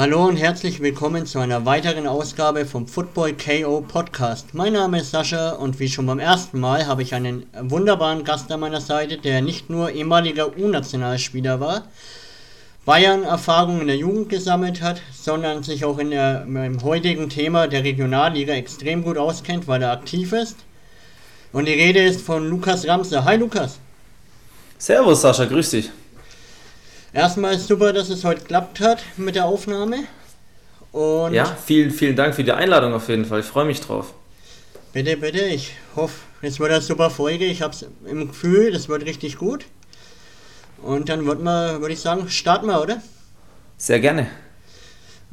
Hallo und herzlich willkommen zu einer weiteren Ausgabe vom Football KO Podcast. Mein Name ist Sascha und wie schon beim ersten Mal habe ich einen wunderbaren Gast an meiner Seite, der nicht nur ehemaliger U-Nationalspieler war, Bayern-Erfahrung in der Jugend gesammelt hat, sondern sich auch in der, im heutigen Thema der Regionalliga extrem gut auskennt, weil er aktiv ist. Und die Rede ist von Lukas Ramser. Hi Lukas. Servus Sascha, grüß dich. Erstmal super, dass es heute klappt hat mit der Aufnahme. Und ja, vielen, vielen Dank für die Einladung auf jeden Fall. Ich freue mich drauf. Bitte, bitte. Ich hoffe, es wird eine super Folge. Ich habe es im Gefühl, das wird richtig gut. Und dann würde würd ich sagen, starten wir, oder? Sehr gerne.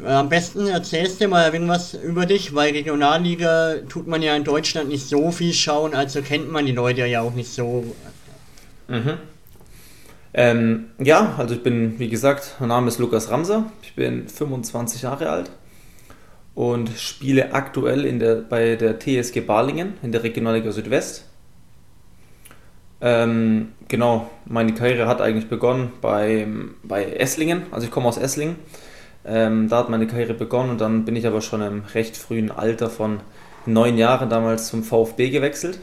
Am besten erzählst du mal irgendwas über dich, weil Regionalliga tut man ja in Deutschland nicht so viel schauen, also kennt man die Leute ja auch nicht so. Mhm. Ähm, ja, also ich bin, wie gesagt, mein Name ist Lukas Ramser, ich bin 25 Jahre alt und spiele aktuell in der, bei der TSG Balingen in der Regionalliga Südwest. Ähm, genau, meine Karriere hat eigentlich begonnen bei, bei Esslingen, also ich komme aus Esslingen. Ähm, da hat meine Karriere begonnen und dann bin ich aber schon im recht frühen Alter von neun Jahren damals zum VfB gewechselt.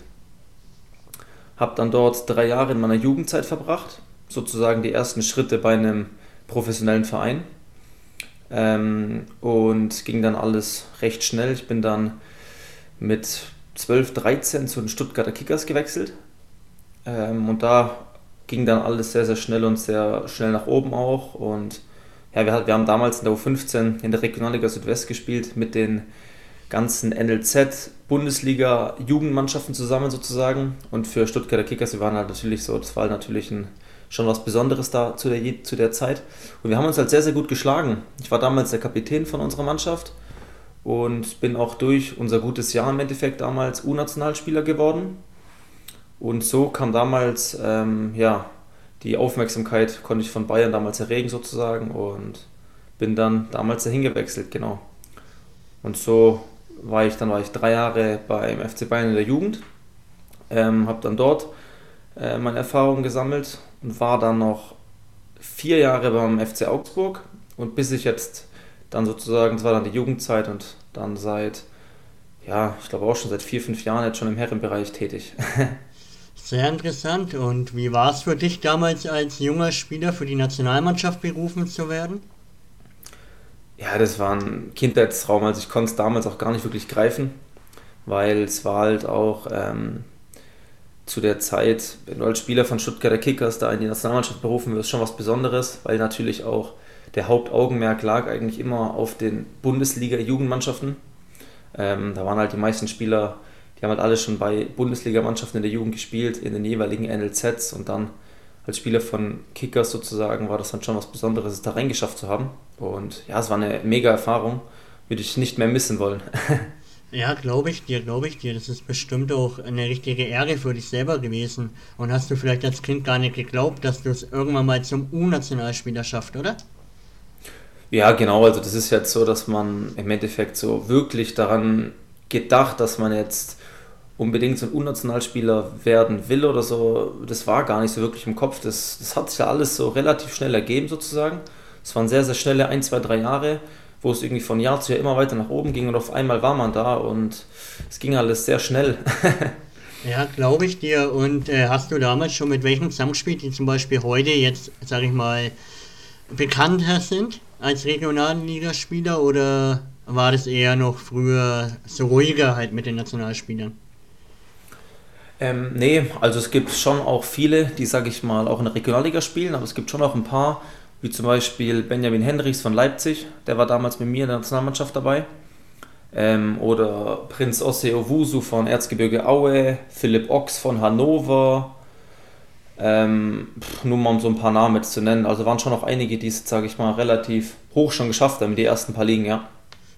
Habe dann dort drei Jahre in meiner Jugendzeit verbracht sozusagen die ersten Schritte bei einem professionellen Verein. Ähm, und ging dann alles recht schnell. Ich bin dann mit 12, 13 zu den Stuttgarter Kickers gewechselt. Ähm, und da ging dann alles sehr, sehr schnell und sehr schnell nach oben auch. Und ja, wir, wir haben damals in der U15 in der Regionalliga Südwest gespielt mit den ganzen NLZ-Bundesliga-Jugendmannschaften zusammen sozusagen. Und für Stuttgarter Kickers, wir waren halt natürlich so, das war halt natürlich ein schon was Besonderes da zu der, zu der Zeit. Und wir haben uns halt sehr, sehr gut geschlagen. Ich war damals der Kapitän von unserer Mannschaft und bin auch durch unser gutes Jahr im Endeffekt damals U-Nationalspieler geworden. Und so kam damals, ähm, ja, die Aufmerksamkeit konnte ich von Bayern damals erregen sozusagen und bin dann damals dahin gewechselt, genau. Und so war ich, dann war ich drei Jahre beim FC Bayern in der Jugend, ähm, habe dann dort äh, meine Erfahrungen gesammelt war dann noch vier Jahre beim FC Augsburg und bis ich jetzt dann sozusagen, das war dann die Jugendzeit und dann seit, ja, ich glaube auch schon seit vier, fünf Jahren jetzt schon im Herrenbereich tätig. Sehr interessant. Und wie war es für dich damals als junger Spieler für die Nationalmannschaft berufen zu werden? Ja, das war ein Kindheitstraum. Also ich konnte es damals auch gar nicht wirklich greifen, weil es war halt auch ähm, zu der Zeit, wenn du als Spieler von Stuttgarter Kickers da in die Nationalmannschaft berufen wirst, schon was Besonderes, weil natürlich auch der Hauptaugenmerk lag eigentlich immer auf den Bundesliga-Jugendmannschaften. Ähm, da waren halt die meisten Spieler, die haben halt alle schon bei Bundesligamannschaften in der Jugend gespielt, in den jeweiligen NLZs und dann als Spieler von Kickers sozusagen war das dann schon was Besonderes, es da reingeschafft zu haben. Und ja, es war eine mega Erfahrung, würde ich nicht mehr missen wollen. Ja, glaube ich dir, glaube ich dir. Das ist bestimmt auch eine richtige Ehre für dich selber gewesen. Und hast du vielleicht als Kind gar nicht geglaubt, dass du es irgendwann mal zum U-Nationalspieler schaffst, oder? Ja, genau. Also das ist jetzt so, dass man im Endeffekt so wirklich daran gedacht, dass man jetzt unbedingt so ein U-Nationalspieler werden will oder so. Das war gar nicht so wirklich im Kopf. Das, das hat sich ja alles so relativ schnell ergeben sozusagen. Es waren sehr, sehr schnelle ein, zwei, drei Jahre wo es irgendwie von Jahr zu Jahr immer weiter nach oben ging und auf einmal war man da und es ging alles sehr schnell. ja, glaube ich dir. Und äh, hast du damals schon mit welchen zusammengespielt, die zum Beispiel heute jetzt, sage ich mal, bekannter sind als Regionalligaspieler oder war das eher noch früher so ruhiger halt mit den Nationalspielern? Ähm, nee, also es gibt schon auch viele, die, sage ich mal, auch in der Regionalliga spielen, aber es gibt schon auch ein paar, wie zum Beispiel Benjamin Hendricks von Leipzig, der war damals mit mir in der Nationalmannschaft dabei. Ähm, oder Prinz Osse Owusu von Erzgebirge Aue, Philipp Ochs von Hannover. Ähm, nur mal um so ein paar Namen jetzt zu nennen. Also waren schon noch einige, die es, sage ich mal, relativ hoch schon geschafft haben, die ersten paar Ligen, ja.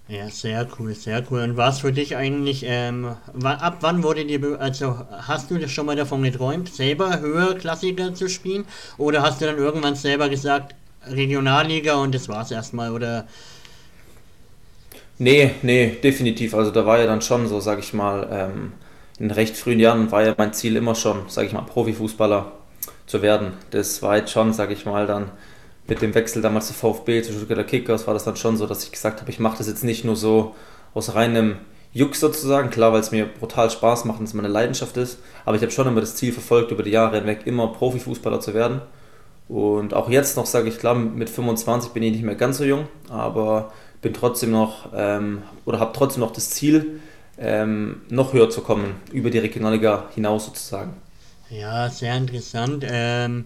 Ja, sehr cool, sehr cool. Und war es für dich eigentlich, ähm, ab wann wurde dir, also hast du schon mal davon geträumt, selber höherklassiger zu spielen? Oder hast du dann irgendwann selber gesagt, Regionalliga und das war's erstmal, oder? Nee, nee, definitiv. Also da war ja dann schon so, sag ich mal, ähm, in recht frühen Jahren war ja mein Ziel immer schon, sag ich mal, Profifußballer zu werden. Das war jetzt schon, sag ich mal, dann mit dem Wechsel damals zu VfB, zu Stuttgarter Kickers, war das dann schon so, dass ich gesagt habe, ich mache das jetzt nicht nur so aus reinem Juck sozusagen, klar, weil es mir brutal Spaß macht und es meine Leidenschaft ist, aber ich habe schon immer das Ziel verfolgt, über die Jahre hinweg immer Profifußballer zu werden. Und auch jetzt noch sage ich, klar, mit 25 bin ich nicht mehr ganz so jung, aber bin trotzdem noch ähm, oder habe trotzdem noch das Ziel, ähm, noch höher zu kommen, über die Regionalliga hinaus sozusagen. Ja, sehr interessant. Ähm,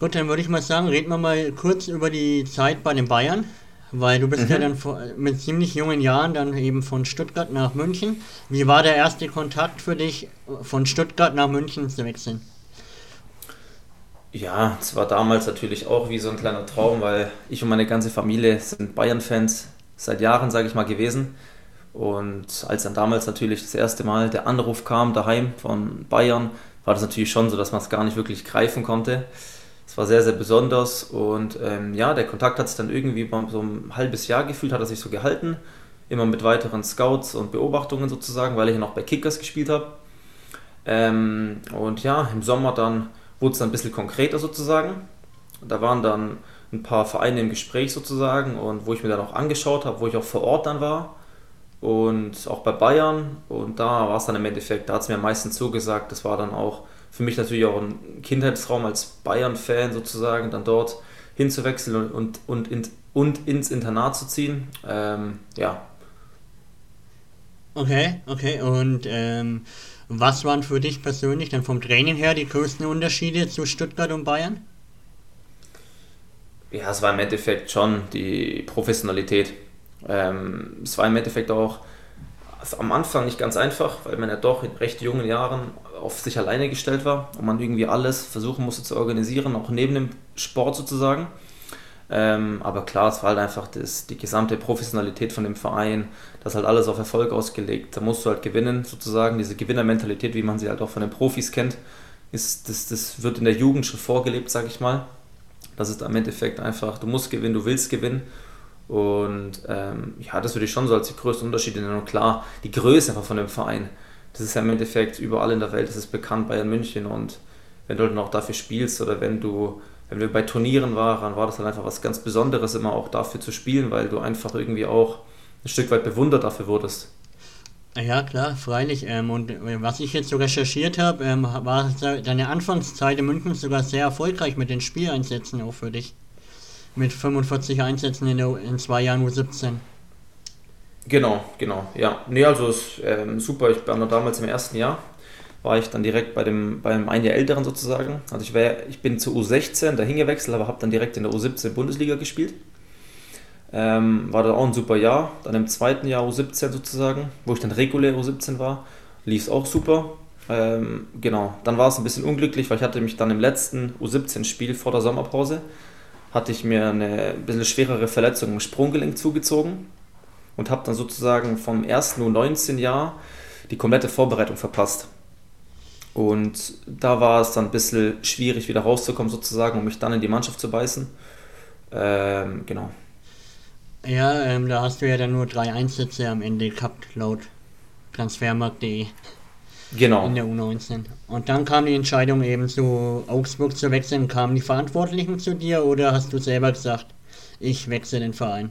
gut, dann würde ich mal sagen, reden wir mal kurz über die Zeit bei den Bayern, weil du bist mhm. ja dann mit ziemlich jungen Jahren dann eben von Stuttgart nach München. Wie war der erste Kontakt für dich, von Stuttgart nach München zu wechseln? Ja, es war damals natürlich auch wie so ein kleiner Traum, weil ich und meine ganze Familie sind Bayern-Fans seit Jahren, sage ich mal, gewesen. Und als dann damals natürlich das erste Mal der Anruf kam daheim von Bayern, war das natürlich schon so, dass man es gar nicht wirklich greifen konnte. Es war sehr, sehr besonders und ähm, ja, der Kontakt hat sich dann irgendwie so ein halbes Jahr gefühlt, hat er sich so gehalten. Immer mit weiteren Scouts und Beobachtungen sozusagen, weil ich ja noch bei Kickers gespielt habe. Ähm, und ja, im Sommer dann wurde es dann ein bisschen konkreter sozusagen. Da waren dann ein paar Vereine im Gespräch sozusagen und wo ich mir dann auch angeschaut habe, wo ich auch vor Ort dann war und auch bei Bayern. Und da war es dann im Endeffekt, da hat es mir am meisten zugesagt. Das war dann auch für mich natürlich auch ein Kindheitstraum als Bayern-Fan sozusagen, dann dort hinzuwechseln und, und, und, und ins Internat zu ziehen. Ähm, ja. Okay, okay. Und ähm, was waren für dich persönlich dann vom Training her die größten Unterschiede zu Stuttgart und Bayern? Ja, es war im Endeffekt schon die Professionalität. Ähm, es war im Endeffekt auch am Anfang nicht ganz einfach, weil man ja doch in recht jungen Jahren auf sich alleine gestellt war und man irgendwie alles versuchen musste zu organisieren, auch neben dem Sport sozusagen. Ähm, aber klar, es war halt einfach das, die gesamte Professionalität von dem Verein, das halt alles auf Erfolg ausgelegt. Da musst du halt gewinnen, sozusagen. Diese Gewinnermentalität, wie man sie halt auch von den Profis kennt, ist, das, das wird in der Jugend schon vorgelebt, sag ich mal. Das ist im Endeffekt einfach, du musst gewinnen, du willst gewinnen. Und ähm, ja, das würde ich schon so als die größten Unterschiede nennen. Und klar, die Größe einfach von dem Verein. Das ist ja im Endeffekt überall in der Welt, das ist bekannt, Bayern München. Und wenn du dann auch dafür spielst oder wenn du, wenn wir bei Turnieren waren, war das dann einfach was ganz Besonderes, immer auch dafür zu spielen, weil du einfach irgendwie auch ein Stück weit bewundert dafür wurdest. Ja, klar, freilich. Ähm, und äh, was ich jetzt so recherchiert habe, ähm, war deine Anfangszeit in München sogar sehr erfolgreich mit den Spieleinsätzen auch für dich mit 45 Einsätzen in, der, in zwei Jahren U17. Genau, genau, ja. Nee, also ist ähm, super. Ich war noch damals im ersten Jahr, war ich dann direkt bei dem, beim ein Jahr älteren sozusagen. Also ich, war, ich bin zu U16 dahin gewechselt, aber habe dann direkt in der U17 Bundesliga gespielt. Ähm, war dann auch ein super Jahr. Dann im zweiten Jahr U17 sozusagen, wo ich dann regulär U17 war, lief es auch super. Ähm, genau, dann war es ein bisschen unglücklich, weil ich hatte mich dann im letzten U17-Spiel vor der Sommerpause hatte ich mir eine bisschen schwerere Verletzung im Sprunggelenk zugezogen und habe dann sozusagen vom ersten U19-Jahr die komplette Vorbereitung verpasst. Und da war es dann ein bisschen schwierig, wieder rauszukommen, sozusagen, um mich dann in die Mannschaft zu beißen. Ähm, genau. Ja, ähm, da hast du ja dann nur drei Einsätze am Ende gehabt, laut transfermarkt.de. Genau. In der U19. Und dann kam die Entscheidung eben zu Augsburg zu wechseln. Kamen die Verantwortlichen zu dir oder hast du selber gesagt, ich wechsle den Verein?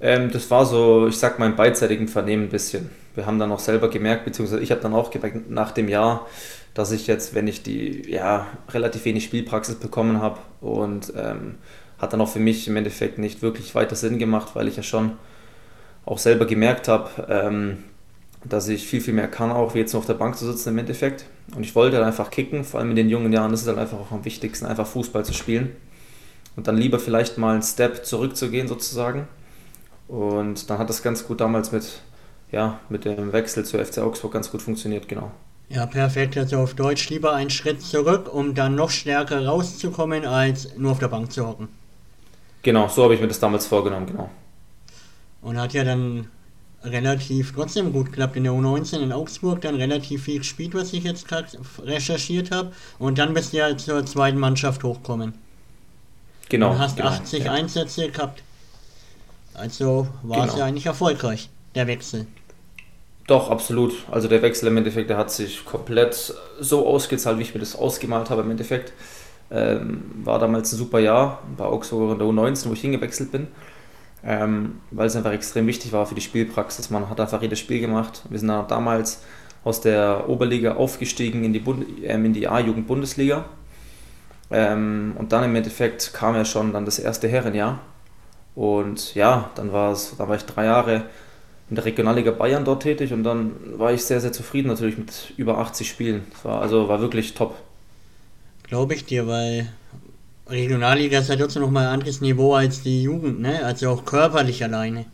Ähm, das war so, ich sag mal, im beidseitigen Vernehmen ein bisschen. Wir haben dann auch selber gemerkt, beziehungsweise ich habe dann auch gemerkt nach dem Jahr, dass ich jetzt, wenn ich die ja, relativ wenig Spielpraxis bekommen habe und ähm, hat dann auch für mich im Endeffekt nicht wirklich weiter Sinn gemacht, weil ich ja schon auch selber gemerkt habe, ähm, dass ich viel, viel mehr kann, auch wie jetzt nur auf der Bank zu sitzen im Endeffekt. Und ich wollte halt einfach kicken, vor allem in den jungen Jahren ist es halt einfach auch am wichtigsten, einfach Fußball zu spielen. Und dann lieber vielleicht mal einen Step zurückzugehen sozusagen. Und dann hat das ganz gut damals mit, ja, mit dem Wechsel zu FC Augsburg ganz gut funktioniert, genau. Ja, perfekt. Also auf Deutsch lieber einen Schritt zurück, um dann noch stärker rauszukommen, als nur auf der Bank zu hocken. Genau, so habe ich mir das damals vorgenommen, genau. Und hat ja dann relativ trotzdem gut klappt in der U19 in Augsburg, dann relativ viel gespielt, was ich jetzt gerade recherchiert habe. Und dann bist du ja zur zweiten Mannschaft hochkommen. Genau. Und hast genau, 80 ja. Einsätze gehabt. Also war genau. es ja eigentlich erfolgreich, der Wechsel. Doch, absolut. Also der Wechsel im Endeffekt, der hat sich komplett so ausgezahlt, wie ich mir das ausgemalt habe im Endeffekt. Ähm, war damals ein super Jahr, auch so in der U19, wo ich hingewechselt bin. Ähm, weil es einfach extrem wichtig war für die Spielpraxis. Man hat einfach jedes Spiel gemacht. Wir sind dann damals aus der Oberliga aufgestiegen in die, ähm, die A-Jugend-Bundesliga. Ähm, und dann im Endeffekt kam ja schon dann das erste Herrenjahr. Und ja, dann war es, da war ich drei Jahre in der Regionalliga Bayern dort tätig und dann war ich sehr, sehr zufrieden natürlich mit über 80 Spielen. Das war, also war wirklich top. Glaube ich dir, weil Regionalliga ist ja trotzdem nochmal ein anderes Niveau als die Jugend, ne? Also auch körperlich alleine.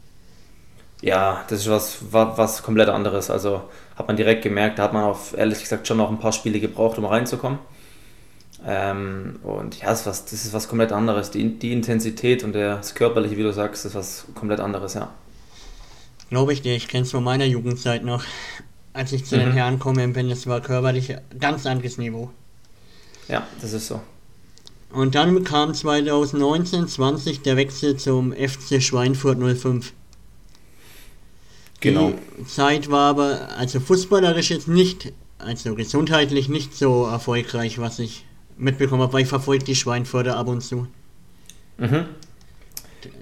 Ja, das ist was, was komplett anderes. Also hat man direkt gemerkt, da hat man auf, ehrlich gesagt schon noch ein paar Spiele gebraucht, um reinzukommen. Ähm, und ja, das ist, was, das ist was komplett anderes. Die, die Intensität und das Körperliche, wie du sagst, ist was komplett anderes, ja. Glaube ich dir, ich kenne es von meiner Jugendzeit noch. Als ich zu mhm. den Herren komme bin, das war körperlich ganz anderes Niveau. Ja, das ist so. Und dann kam 2019, 20 der Wechsel zum FC Schweinfurt 05. Genau. Die Zeit war aber, also fußballerisch jetzt nicht, also gesundheitlich nicht so erfolgreich, was ich mitbekommen habe, weil ich verfolge die Schweinfurter ab und zu. Mhm.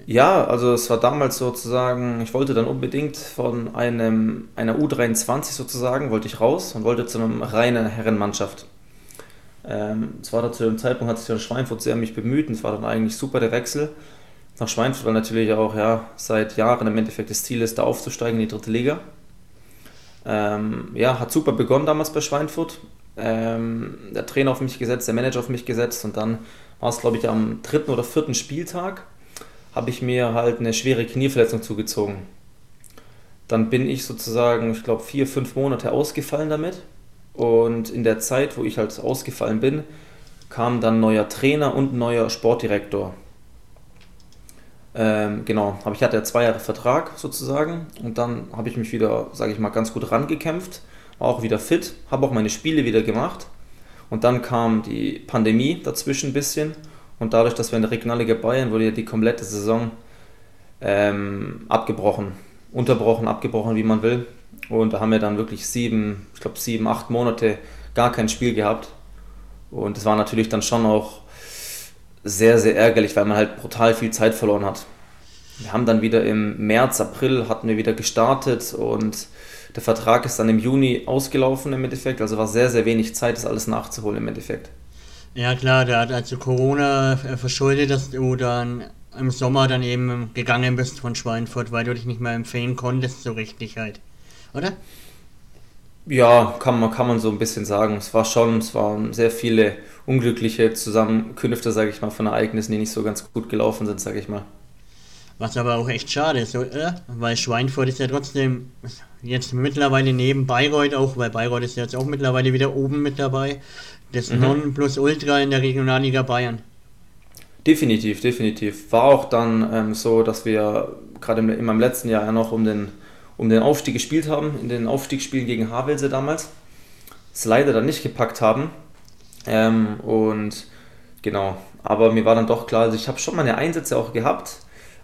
Ja, also es war damals sozusagen, ich wollte dann unbedingt von einem, einer U23 sozusagen, wollte ich raus und wollte zu einer reinen Herrenmannschaft. Ähm, es war da zu dem Zeitpunkt, hat sich der Schweinfurt sehr mich bemüht und es war dann eigentlich super der Wechsel nach Schweinfurt, weil natürlich auch ja, seit Jahren im Endeffekt das Ziel ist, da aufzusteigen in die dritte Liga. Ähm, ja, hat super begonnen damals bei Schweinfurt. Ähm, der Trainer auf mich gesetzt, der Manager auf mich gesetzt und dann war es, glaube ich, am dritten oder vierten Spieltag, habe ich mir halt eine schwere Knieverletzung zugezogen. Dann bin ich sozusagen, ich glaube, vier, fünf Monate ausgefallen damit. Und in der Zeit, wo ich halt ausgefallen bin, kam dann neuer Trainer und neuer Sportdirektor. Ähm, genau, aber ich hatte ja zwei Jahre Vertrag sozusagen und dann habe ich mich wieder, sage ich mal, ganz gut rangekämpft, war auch wieder fit, habe auch meine Spiele wieder gemacht und dann kam die Pandemie dazwischen ein bisschen und dadurch, dass wir in der Regionalliga Bayern wurde ja die komplette Saison ähm, abgebrochen, unterbrochen, abgebrochen, wie man will und da haben wir dann wirklich sieben, ich glaube sieben, acht Monate gar kein Spiel gehabt und das war natürlich dann schon auch sehr, sehr ärgerlich, weil man halt brutal viel Zeit verloren hat. Wir haben dann wieder im März, April hatten wir wieder gestartet und der Vertrag ist dann im Juni ausgelaufen im Endeffekt. Also war sehr, sehr wenig Zeit, das alles nachzuholen im Endeffekt. Ja klar, da hat also Corona verschuldet, dass du dann im Sommer dann eben gegangen bist von Schweinfurt, weil du dich nicht mehr empfehlen konntest so richtig halt. Oder? Ja, kann man, kann man so ein bisschen sagen. Es war schon, es waren sehr viele unglückliche Zusammenkünfte, sage ich mal, von Ereignissen, die nicht so ganz gut gelaufen sind, sage ich mal. Was aber auch echt schade ist, oder? Weil Schweinfurt ist ja trotzdem jetzt mittlerweile neben Bayreuth auch, weil Bayreuth ist jetzt auch mittlerweile wieder oben mit dabei, das mhm. Non plus Ultra in der Regionalliga Bayern. Definitiv, definitiv. War auch dann ähm, so, dass wir gerade in meinem letzten Jahr ja noch um den um den Aufstieg gespielt haben, in den Aufstiegsspielen gegen Havelse damals. Es leider dann nicht gepackt haben. Ähm, und genau, aber mir war dann doch klar, also ich habe schon meine Einsätze auch gehabt,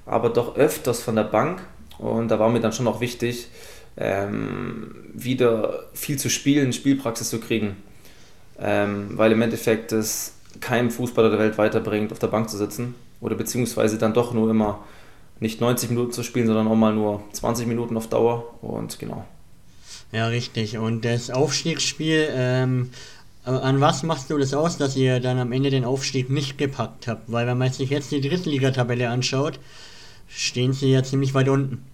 aber doch öfters von der Bank. Und da war mir dann schon auch wichtig, ähm, wieder viel zu spielen, Spielpraxis zu kriegen. Ähm, weil im Endeffekt es keinem Fußballer der Welt weiterbringt, auf der Bank zu sitzen. Oder beziehungsweise dann doch nur immer nicht 90 Minuten zu spielen, sondern auch mal nur 20 Minuten auf Dauer und genau. Ja, richtig. Und das Aufstiegsspiel, ähm, an was machst du das aus, dass ihr dann am Ende den Aufstieg nicht gepackt habt? Weil wenn man sich jetzt die Drittligatabelle anschaut, stehen sie ja ziemlich weit unten.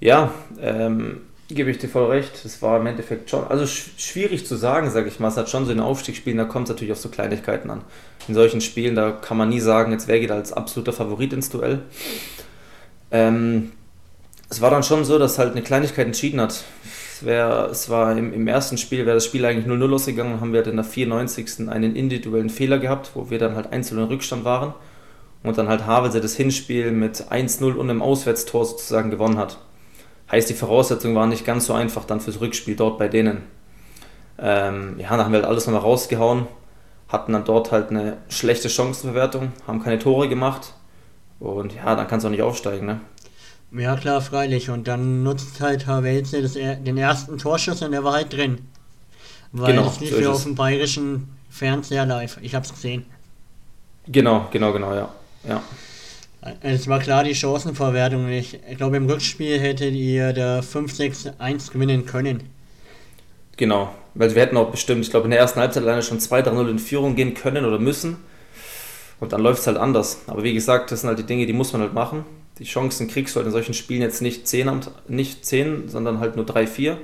Ja, ähm, gebe ich dir voll recht. Es war im Endeffekt schon, also schwierig zu sagen, sage ich mal. Es hat schon so in Aufstiegsspielen, da kommt es natürlich auf so Kleinigkeiten an. In solchen Spielen, da kann man nie sagen, jetzt wer geht als absoluter Favorit ins Duell. Ähm, es war dann schon so, dass halt eine Kleinigkeit entschieden hat. Es, wär, es war im, im ersten Spiel, wäre das Spiel eigentlich 0-0 losgegangen, haben wir halt in der 94. einen individuellen Fehler gehabt, wo wir dann halt einzeln in Rückstand waren und dann halt Havelse das Hinspiel mit 1-0 und einem Auswärtstor sozusagen gewonnen hat. Heißt, die Voraussetzungen waren nicht ganz so einfach dann fürs Rückspiel dort bei denen. Ähm, ja, dann haben wir halt alles nochmal rausgehauen, hatten dann dort halt eine schlechte Chancenverwertung, haben keine Tore gemacht und ja, dann kannst du auch nicht aufsteigen, ne? Ja, klar, freilich. Und dann nutzt halt Havelse den ersten Torschuss und der war halt drin. Weil genau, es lief so ja auf dem bayerischen Fernseher live. Ich habe es gesehen. Genau, genau, genau, ja. ja. Es war klar die Chancenverwertung. Ich glaube, im Rückspiel hättet ihr da 5-6-1 gewinnen können. Genau, weil wir hätten auch bestimmt, ich glaube, in der ersten Halbzeit alleine schon 2-3-0 in Führung gehen können oder müssen. Und dann läuft es halt anders. Aber wie gesagt, das sind halt die Dinge, die muss man halt machen. Die Chancen kriegst du halt in solchen Spielen jetzt nicht 10, nicht 10 sondern halt nur 3, 4.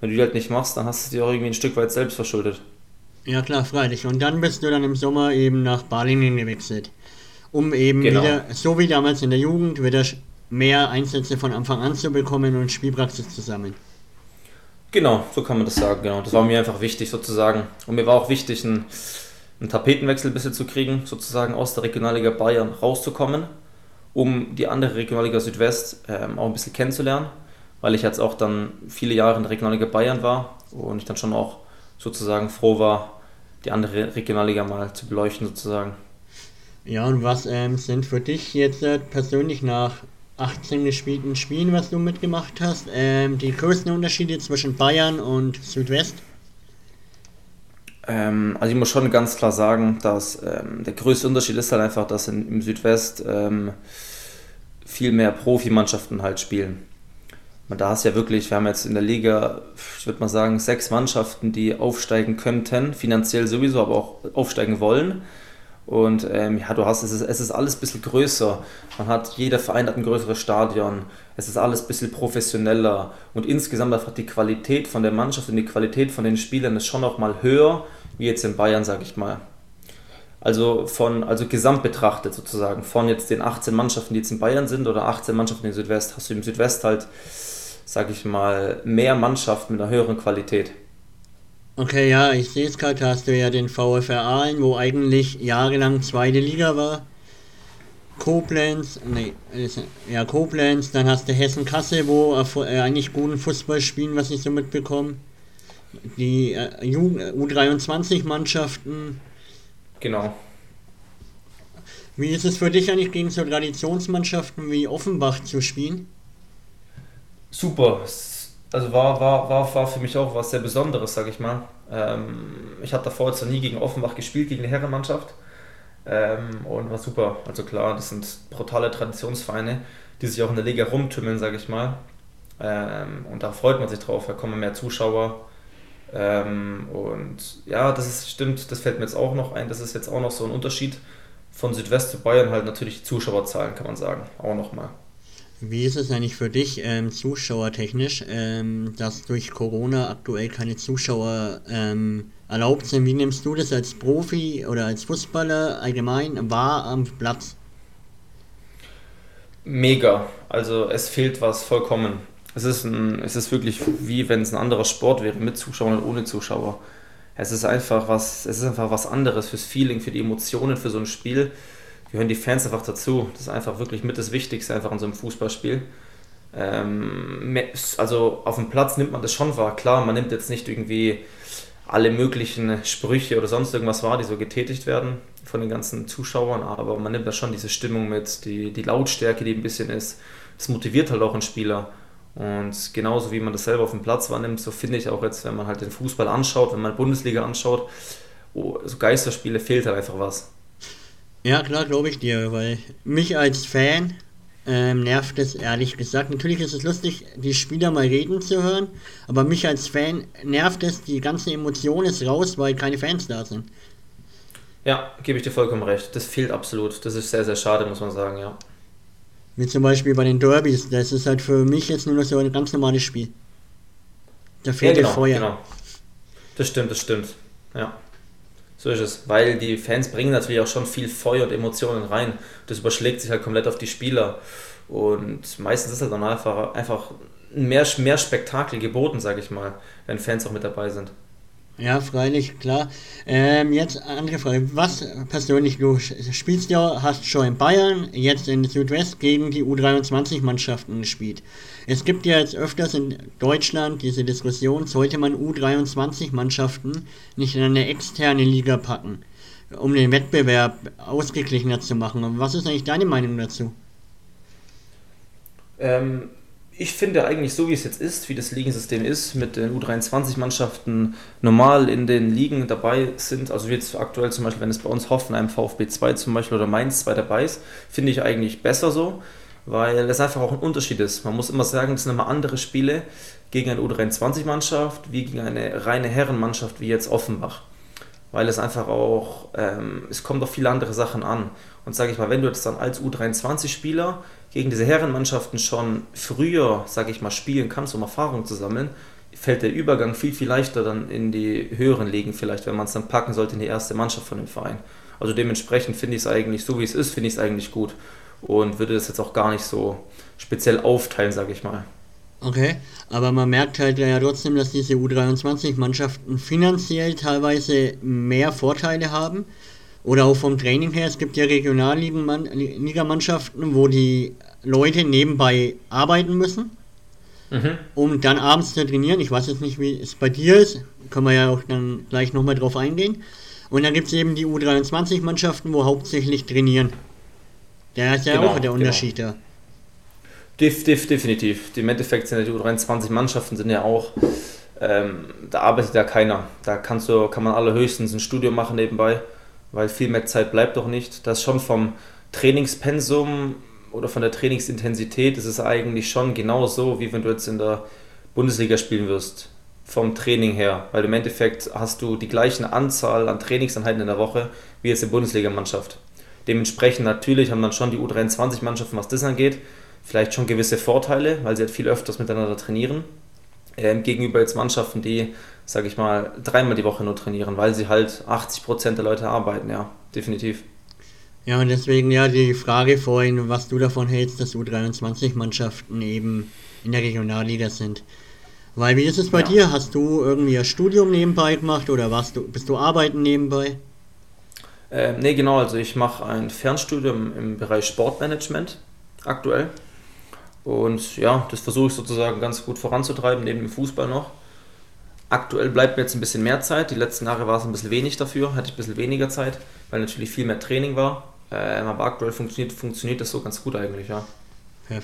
Wenn du die halt nicht machst, dann hast du die auch irgendwie ein Stück weit selbst verschuldet. Ja klar, freilich. Und dann bist du dann im Sommer eben nach Balingen gewechselt. Um eben genau. wieder, so wie damals in der Jugend, wieder mehr Einsätze von Anfang an zu bekommen und Spielpraxis zu sammeln. Genau, so kann man das sagen, genau. Das war mir einfach wichtig sozusagen. Und mir war auch wichtig, einen, einen Tapetenwechsel ein bisschen zu kriegen, sozusagen aus der Regionalliga Bayern rauszukommen, um die andere Regionalliga Südwest ähm, auch ein bisschen kennenzulernen, weil ich jetzt auch dann viele Jahre in der Regionalliga Bayern war und ich dann schon auch sozusagen froh war, die andere Regionalliga mal zu beleuchten sozusagen. Ja, und was ähm, sind für dich jetzt äh, persönlich nach 18 gespielten Spielen, was du mitgemacht hast, ähm, die größten Unterschiede zwischen Bayern und Südwest? Ähm, also ich muss schon ganz klar sagen, dass ähm, der größte Unterschied ist halt einfach, dass in, im Südwest ähm, viel mehr Profimannschaften halt spielen. Da hast ja wirklich, wir haben jetzt in der Liga, ich würde mal sagen, sechs Mannschaften, die aufsteigen könnten, finanziell sowieso, aber auch aufsteigen wollen. Und ähm, ja, du hast, es ist, es ist alles ein bisschen größer. Man hat, jeder Verein hat ein größeres Stadion. Es ist alles ein bisschen professioneller. Und insgesamt einfach die Qualität von der Mannschaft und die Qualität von den Spielern ist schon noch mal höher, wie jetzt in Bayern, sage ich mal. Also von, also gesamt betrachtet sozusagen, von jetzt den 18 Mannschaften, die jetzt in Bayern sind oder 18 Mannschaften in Südwest, hast du im Südwest halt, sage ich mal, mehr Mannschaften mit einer höheren Qualität. Okay, ja, ich sehe es gerade, hast du ja den VfR Aalen, wo eigentlich jahrelang zweite Liga war. Koblenz, nee, ja, Koblenz, dann hast du Hessen Kassel, wo äh, eigentlich guten Fußball spielen, was ich so mitbekomme. Die äh, U23-Mannschaften. Genau. Wie ist es für dich eigentlich gegen so Traditionsmannschaften wie Offenbach zu spielen? Super, also war, war, war, war für mich auch was sehr Besonderes, sage ich mal. Ähm, ich habe davor jetzt noch nie gegen Offenbach gespielt, gegen eine Herrenmannschaft. Ähm, und war super. Also klar, das sind brutale Traditionsvereine, die sich auch in der Liga rumtümmeln, sage ich mal. Ähm, und da freut man sich drauf, da kommen mehr Zuschauer. Ähm, und ja, das ist, stimmt, das fällt mir jetzt auch noch ein. Das ist jetzt auch noch so ein Unterschied von Südwest zu Bayern, halt natürlich Zuschauerzahlen, kann man sagen. Auch nochmal. Wie ist es eigentlich für dich ähm, zuschauertechnisch, ähm, dass durch Corona aktuell keine Zuschauer ähm, erlaubt sind? Wie nimmst du das als Profi oder als Fußballer allgemein wahr am Platz? Mega. Also es fehlt was vollkommen. Es ist, ein, es ist wirklich wie wenn es ein anderer Sport wäre, mit Zuschauern und ohne Zuschauer. Es ist einfach was, es ist einfach was anderes fürs Feeling, für die Emotionen, für so ein Spiel gehören die Fans einfach dazu. Das ist einfach wirklich mit das Wichtigste einfach in so einem Fußballspiel. Ähm, also auf dem Platz nimmt man das schon wahr. Klar, man nimmt jetzt nicht irgendwie alle möglichen Sprüche oder sonst irgendwas wahr, die so getätigt werden von den ganzen Zuschauern, aber man nimmt da schon diese Stimmung mit, die, die Lautstärke, die ein bisschen ist. Das motiviert halt auch einen Spieler. Und genauso wie man das selber auf dem Platz wahrnimmt, so finde ich auch jetzt, wenn man halt den Fußball anschaut, wenn man Bundesliga anschaut, oh, so Geisterspiele fehlt halt einfach was. Ja, klar, glaube ich dir, weil mich als Fan ähm, nervt es ehrlich gesagt. Natürlich ist es lustig, die Spieler mal reden zu hören, aber mich als Fan nervt es, die ganze Emotion ist raus, weil keine Fans da sind. Ja, gebe ich dir vollkommen recht. Das fehlt absolut. Das ist sehr, sehr schade, muss man sagen, ja. Wie zum Beispiel bei den Derbys. Das ist halt für mich jetzt nur noch so ein ganz normales Spiel. Da fehlt ja, genau, Feuer. Genau. Das stimmt, das stimmt. Ja. So ist es, weil die Fans bringen natürlich auch schon viel Feuer und Emotionen rein. Das überschlägt sich halt komplett auf die Spieler. Und meistens ist halt dann einfach, einfach mehr, mehr Spektakel geboten, sage ich mal, wenn Fans auch mit dabei sind. Ja, freilich, klar. Ähm, jetzt andere Frage. Was persönlich, du spielst ja, hast schon in Bayern, jetzt in Südwest gegen die U23-Mannschaften gespielt. Es gibt ja jetzt öfters in Deutschland diese Diskussion, sollte man U23-Mannschaften nicht in eine externe Liga packen, um den Wettbewerb ausgeglichener zu machen. Was ist eigentlich deine Meinung dazu? Ähm, ich finde eigentlich so, wie es jetzt ist, wie das Ligensystem ist, mit den U23-Mannschaften normal in den Ligen dabei sind, also jetzt aktuell zum Beispiel, wenn es bei uns Hoffenheim, VfB 2 zum Beispiel oder Mainz 2 dabei ist, finde ich eigentlich besser so, weil es einfach auch ein Unterschied ist. Man muss immer sagen, es sind immer andere Spiele gegen eine U23-Mannschaft wie gegen eine reine Herrenmannschaft wie jetzt Offenbach. Weil es einfach auch, ähm, es kommt auf viele andere Sachen an. Und sage ich mal, wenn du jetzt dann als U23-Spieler gegen diese Herrenmannschaften schon früher, sage ich mal, spielen kannst, um Erfahrung zu sammeln, fällt der Übergang viel, viel leichter dann in die höheren Ligen vielleicht, wenn man es dann packen sollte in die erste Mannschaft von dem Verein. Also dementsprechend finde ich es eigentlich, so wie es ist, finde ich es eigentlich gut und würde das jetzt auch gar nicht so speziell aufteilen, sage ich mal. Okay, aber man merkt halt ja trotzdem, dass diese U23-Mannschaften finanziell teilweise mehr Vorteile haben oder auch vom Training her, es gibt ja Regionalligamannschaften, wo die Leute nebenbei arbeiten müssen, mhm. um dann abends zu trainieren. Ich weiß jetzt nicht, wie es bei dir ist, können wir ja auch dann gleich nochmal drauf eingehen. Und dann gibt es eben die U23-Mannschaften, wo hauptsächlich trainieren. Da ist ja genau, auch der. Unterschied genau. da. Def, def, definitiv. Im Endeffekt sind die U23-Mannschaften sind ja auch, ähm, da arbeitet ja keiner. Da kannst du, kann man allerhöchstens ein Studio machen nebenbei weil viel mehr Zeit bleibt doch nicht. Das schon vom Trainingspensum oder von der Trainingsintensität ist es eigentlich schon genauso, wie wenn du jetzt in der Bundesliga spielen wirst. Vom Training her, weil im Endeffekt hast du die gleichen Anzahl an Trainingseinheiten in der Woche wie jetzt die Bundesligamannschaft. Dementsprechend natürlich haben dann schon die U23-Mannschaften, was das angeht, vielleicht schon gewisse Vorteile, weil sie halt viel öfters miteinander trainieren. Ähm, gegenüber jetzt Mannschaften, die sage ich mal, dreimal die Woche nur trainieren, weil sie halt 80% der Leute arbeiten, ja, definitiv. Ja, und deswegen ja die Frage vorhin, was du davon hältst, dass U23-Mannschaften eben in der Regionalliga sind. Weil wie ist es bei ja. dir? Hast du irgendwie ein Studium nebenbei gemacht oder warst du, bist du arbeiten nebenbei? Ähm, ne, genau, also ich mache ein Fernstudium im Bereich Sportmanagement aktuell. Und ja, das versuche ich sozusagen ganz gut voranzutreiben, neben dem Fußball noch. Aktuell bleibt mir jetzt ein bisschen mehr Zeit. Die letzten Jahre war es ein bisschen wenig dafür, hatte ich ein bisschen weniger Zeit, weil natürlich viel mehr Training war. Ähm, aber aktuell funktioniert, funktioniert das so ganz gut eigentlich, ja.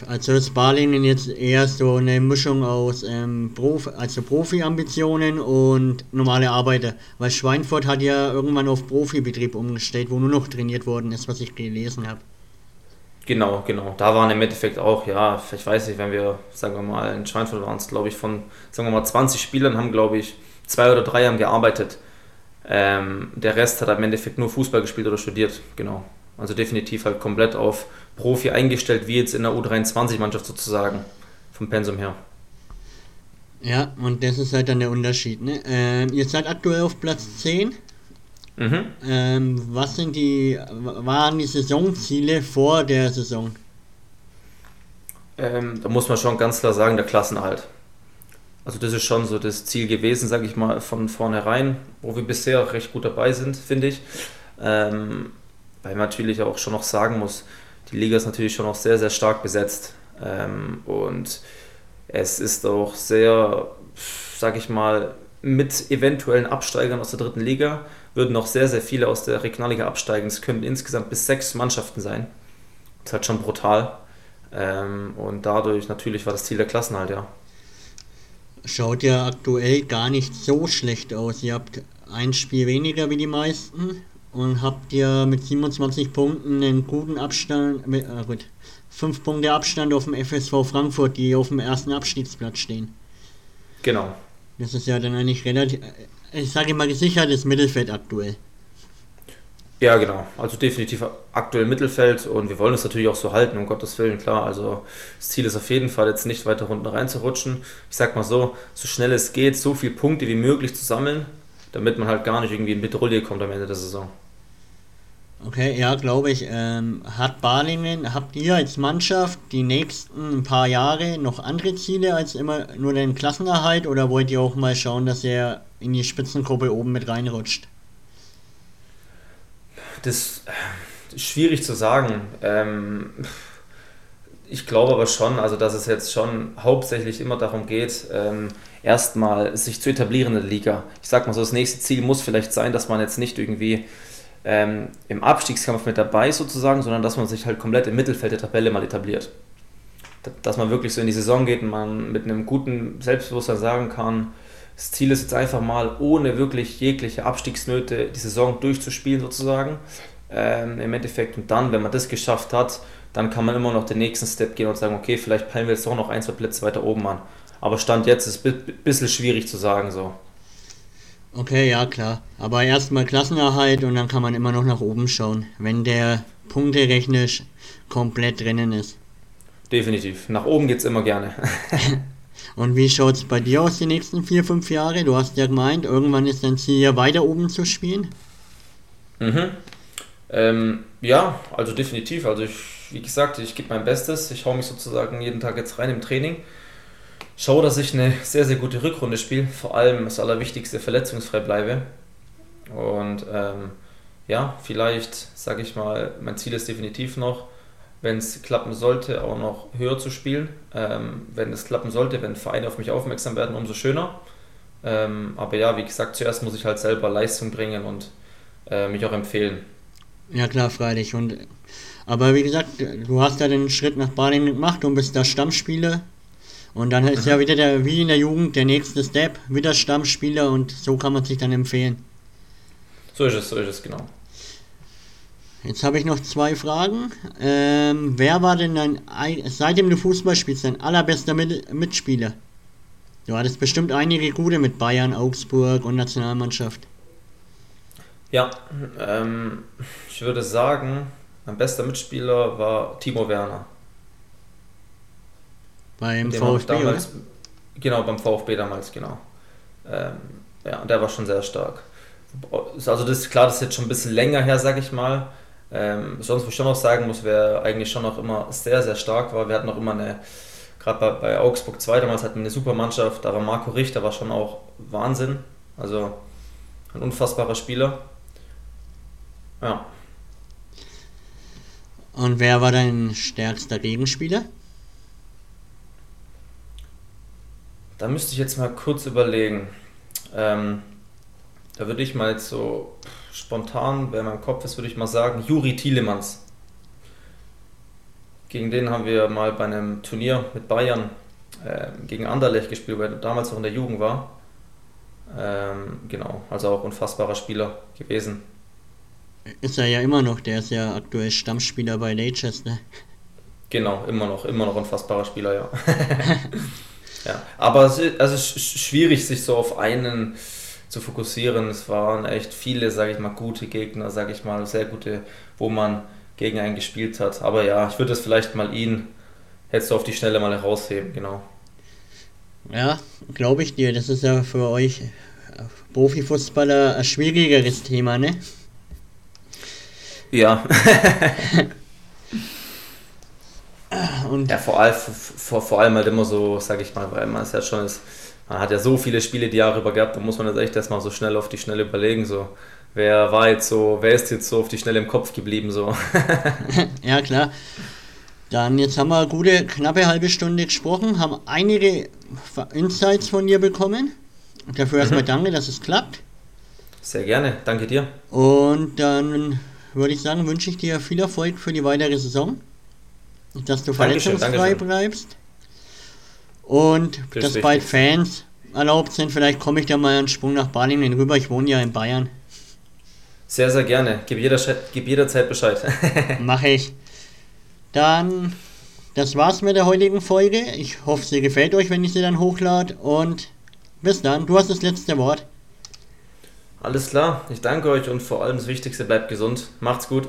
Also ist Balingen jetzt eher so eine Mischung aus ähm, Profi, also Profi-Ambitionen und normale Arbeiter. Weil Schweinfurt hat ja irgendwann auf Profibetrieb umgestellt, wo nur noch trainiert worden ist, was ich gelesen habe. Genau, genau. Da waren im Endeffekt auch, ja, ich weiß nicht, wenn wir, sagen wir mal, in Schweinfurt waren es, glaube ich, von, sagen wir mal, 20 Spielern haben, glaube ich, zwei oder drei haben gearbeitet. Ähm, der Rest hat im Endeffekt nur Fußball gespielt oder studiert, genau. Also definitiv halt komplett auf Profi eingestellt, wie jetzt in der U23-Mannschaft sozusagen, vom Pensum her. Ja, und das ist halt dann der Unterschied. Ne? Ähm, ihr seid aktuell auf Platz 10 Mhm. Ähm, was sind die, waren die Saisonziele vor der Saison? Ähm, da muss man schon ganz klar sagen, der Klassenerhalt. Also das ist schon so das Ziel gewesen, sage ich mal, von vornherein, wo wir bisher recht gut dabei sind, finde ich. Ähm, weil man natürlich auch schon noch sagen muss, die Liga ist natürlich schon noch sehr, sehr stark besetzt. Ähm, und es ist auch sehr, sage ich mal, mit eventuellen Absteigern aus der dritten Liga würden noch sehr, sehr viele aus der Regionalliga absteigen. Es könnten insgesamt bis sechs Mannschaften sein. Das ist halt schon brutal. Ähm, und dadurch natürlich war das Ziel der Klassenhalt, ja. Schaut ja aktuell gar nicht so schlecht aus. Ihr habt ein Spiel weniger wie die meisten und habt ihr mit 27 Punkten einen guten Abstand, mit, äh gut, 5 Punkte Abstand auf dem FSV Frankfurt, die auf dem ersten Abstiegsplatz stehen. Genau. Das ist ja dann eigentlich relativ, ich sage mal, gesichertes Mittelfeld aktuell. Ja, genau. Also definitiv aktuell Mittelfeld und wir wollen es natürlich auch so halten, um Gottes Willen, klar. Also das Ziel ist auf jeden Fall jetzt nicht weiter unten reinzurutschen. Ich sag mal so, so schnell es geht, so viele Punkte wie möglich zu sammeln, damit man halt gar nicht irgendwie in Bedrohung kommt am Ende der Saison. Okay, ja, glaube ich. Ähm, hat Balingen, habt ihr als Mannschaft die nächsten paar Jahre noch andere Ziele als immer nur den Klassenerhalt oder wollt ihr auch mal schauen, dass ihr in die Spitzengruppe oben mit reinrutscht? Das ist schwierig zu sagen. Ähm, ich glaube aber schon, also dass es jetzt schon hauptsächlich immer darum geht, ähm, erstmal sich zu etablieren in der Liga. Ich sag mal so, das nächste Ziel muss vielleicht sein, dass man jetzt nicht irgendwie ähm, im Abstiegskampf mit dabei sozusagen, sondern dass man sich halt komplett im Mittelfeld der Tabelle mal etabliert. dass man wirklich so in die Saison geht und man mit einem guten Selbstbewusstsein sagen kann, das Ziel ist jetzt einfach mal ohne wirklich jegliche Abstiegsnöte die Saison durchzuspielen sozusagen. Ähm, Im Endeffekt und dann, wenn man das geschafft hat, dann kann man immer noch den nächsten Step gehen und sagen, okay, vielleicht peilen wir jetzt doch noch ein, zwei Plätze weiter oben an. Aber Stand jetzt ist ein bisschen schwierig zu sagen so. Okay, ja klar. Aber erstmal Klassenerhalt und dann kann man immer noch nach oben schauen, wenn der punkterechnisch komplett drinnen ist. Definitiv. Nach oben geht es immer gerne. und wie schaut es bei dir aus die nächsten vier, fünf Jahre? Du hast ja gemeint, irgendwann ist dein Ziel ja weiter oben zu spielen. Mhm. Ähm, ja, also definitiv. Also ich, wie gesagt, ich gebe mein Bestes. Ich haue mich sozusagen jeden Tag jetzt rein im Training. Schaue, dass ich eine sehr, sehr gute Rückrunde spiele. Vor allem das Allerwichtigste, verletzungsfrei bleibe. Und ähm, ja, vielleicht, sage ich mal, mein Ziel ist definitiv noch, wenn es klappen sollte, auch noch höher zu spielen. Ähm, wenn es klappen sollte, wenn Vereine auf mich aufmerksam werden, umso schöner. Ähm, aber ja, wie gesagt, zuerst muss ich halt selber Leistung bringen und äh, mich auch empfehlen. Ja klar, freilich. Und aber wie gesagt, du hast ja den Schritt nach Baden gemacht und bist da Stammspieler. Und dann ist ja wieder der, wie in der Jugend, der nächste Step, wieder Stammspieler und so kann man sich dann empfehlen. So ist es, so ist es, genau. Jetzt habe ich noch zwei Fragen. Ähm, wer war denn dein, seitdem du Fußball spielst, dein allerbester Mitspieler? Du hattest bestimmt einige gute mit Bayern, Augsburg und Nationalmannschaft. Ja, ähm, ich würde sagen, mein bester Mitspieler war Timo Werner. Beim VfB, damals, Genau, beim VfB damals, genau. Ähm, ja, und der war schon sehr stark. Also das ist klar, das ist jetzt schon ein bisschen länger her, sag ich mal. Ähm, sonst, wo ich schon noch sagen muss, wer eigentlich schon noch immer sehr, sehr stark war, wir hatten noch immer eine, gerade bei, bei Augsburg 2 damals hatten wir eine super Mannschaft, da war Marco Richter, war schon auch Wahnsinn. Also ein unfassbarer Spieler. Ja. Und wer war dein stärkster Gegenspieler? Da müsste ich jetzt mal kurz überlegen. Ähm, da würde ich mal jetzt so spontan, wer in meinem Kopf ist, würde ich mal sagen, Juri Tielemans. Gegen den haben wir mal bei einem Turnier mit Bayern äh, gegen Anderlecht gespielt, weil er damals noch in der Jugend war. Ähm, genau, also auch unfassbarer Spieler gewesen. Ist er ja immer noch, der ist ja aktuell Stammspieler bei Leicester. Genau, immer noch, immer noch unfassbarer Spieler, ja. ja. Aber es ist, also schwierig, sich so auf einen zu fokussieren. Es waren echt viele, sage ich mal, gute Gegner, sage ich mal, sehr gute, wo man gegen einen gespielt hat. Aber ja, ich würde es vielleicht mal ihn jetzt auf die Schnelle mal herausheben, genau. Ja, glaube ich dir. Das ist ja für euch Profifußballer ein schwierigeres Thema, ne? Ja. Und ja, vor allem, vor, vor allem halt immer so, sage ich mal, weil man es ja schon ist, man hat ja so viele Spiele die Jahre über gehabt, da muss man jetzt echt erstmal so schnell auf die Schnelle überlegen, so. Wer war jetzt so, wer ist jetzt so auf die Schnelle im Kopf geblieben, so. ja, klar. Dann jetzt haben wir eine gute, knappe halbe Stunde gesprochen, haben einige Insights von dir bekommen. Dafür erstmal mhm. danke, dass es klappt. Sehr gerne, danke dir. Und dann würde ich sagen, wünsche ich dir viel Erfolg für die weitere Saison. Dass du verletzungsfrei Dankeschön. bleibst. Und das dass bald Fans erlaubt sind. Vielleicht komme ich da mal einen Sprung nach Balingen rüber. Ich wohne ja in Bayern. Sehr, sehr gerne. Gib, jeder, gib jederzeit Bescheid. Mache ich. Dann, das war's mit der heutigen Folge. Ich hoffe, sie gefällt euch, wenn ich sie dann hochlade. Und bis dann. Du hast das letzte Wort. Alles klar. Ich danke euch und vor allem das Wichtigste, bleibt gesund. Macht's gut.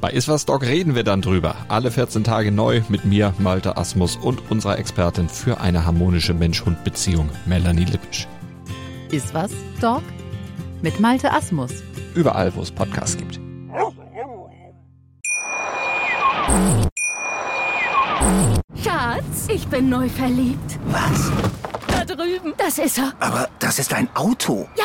Bei Iswas Dog reden wir dann drüber. Alle 14 Tage neu mit mir, Malte Asmus und unserer Expertin für eine harmonische Mensch-Hund-Beziehung, Melanie Lippisch. Iswas Dog mit Malte Asmus. Überall, wo es Podcasts gibt. Schatz, ich bin neu verliebt. Was? drüben. Das ist er. Aber das ist ein Auto. Ja,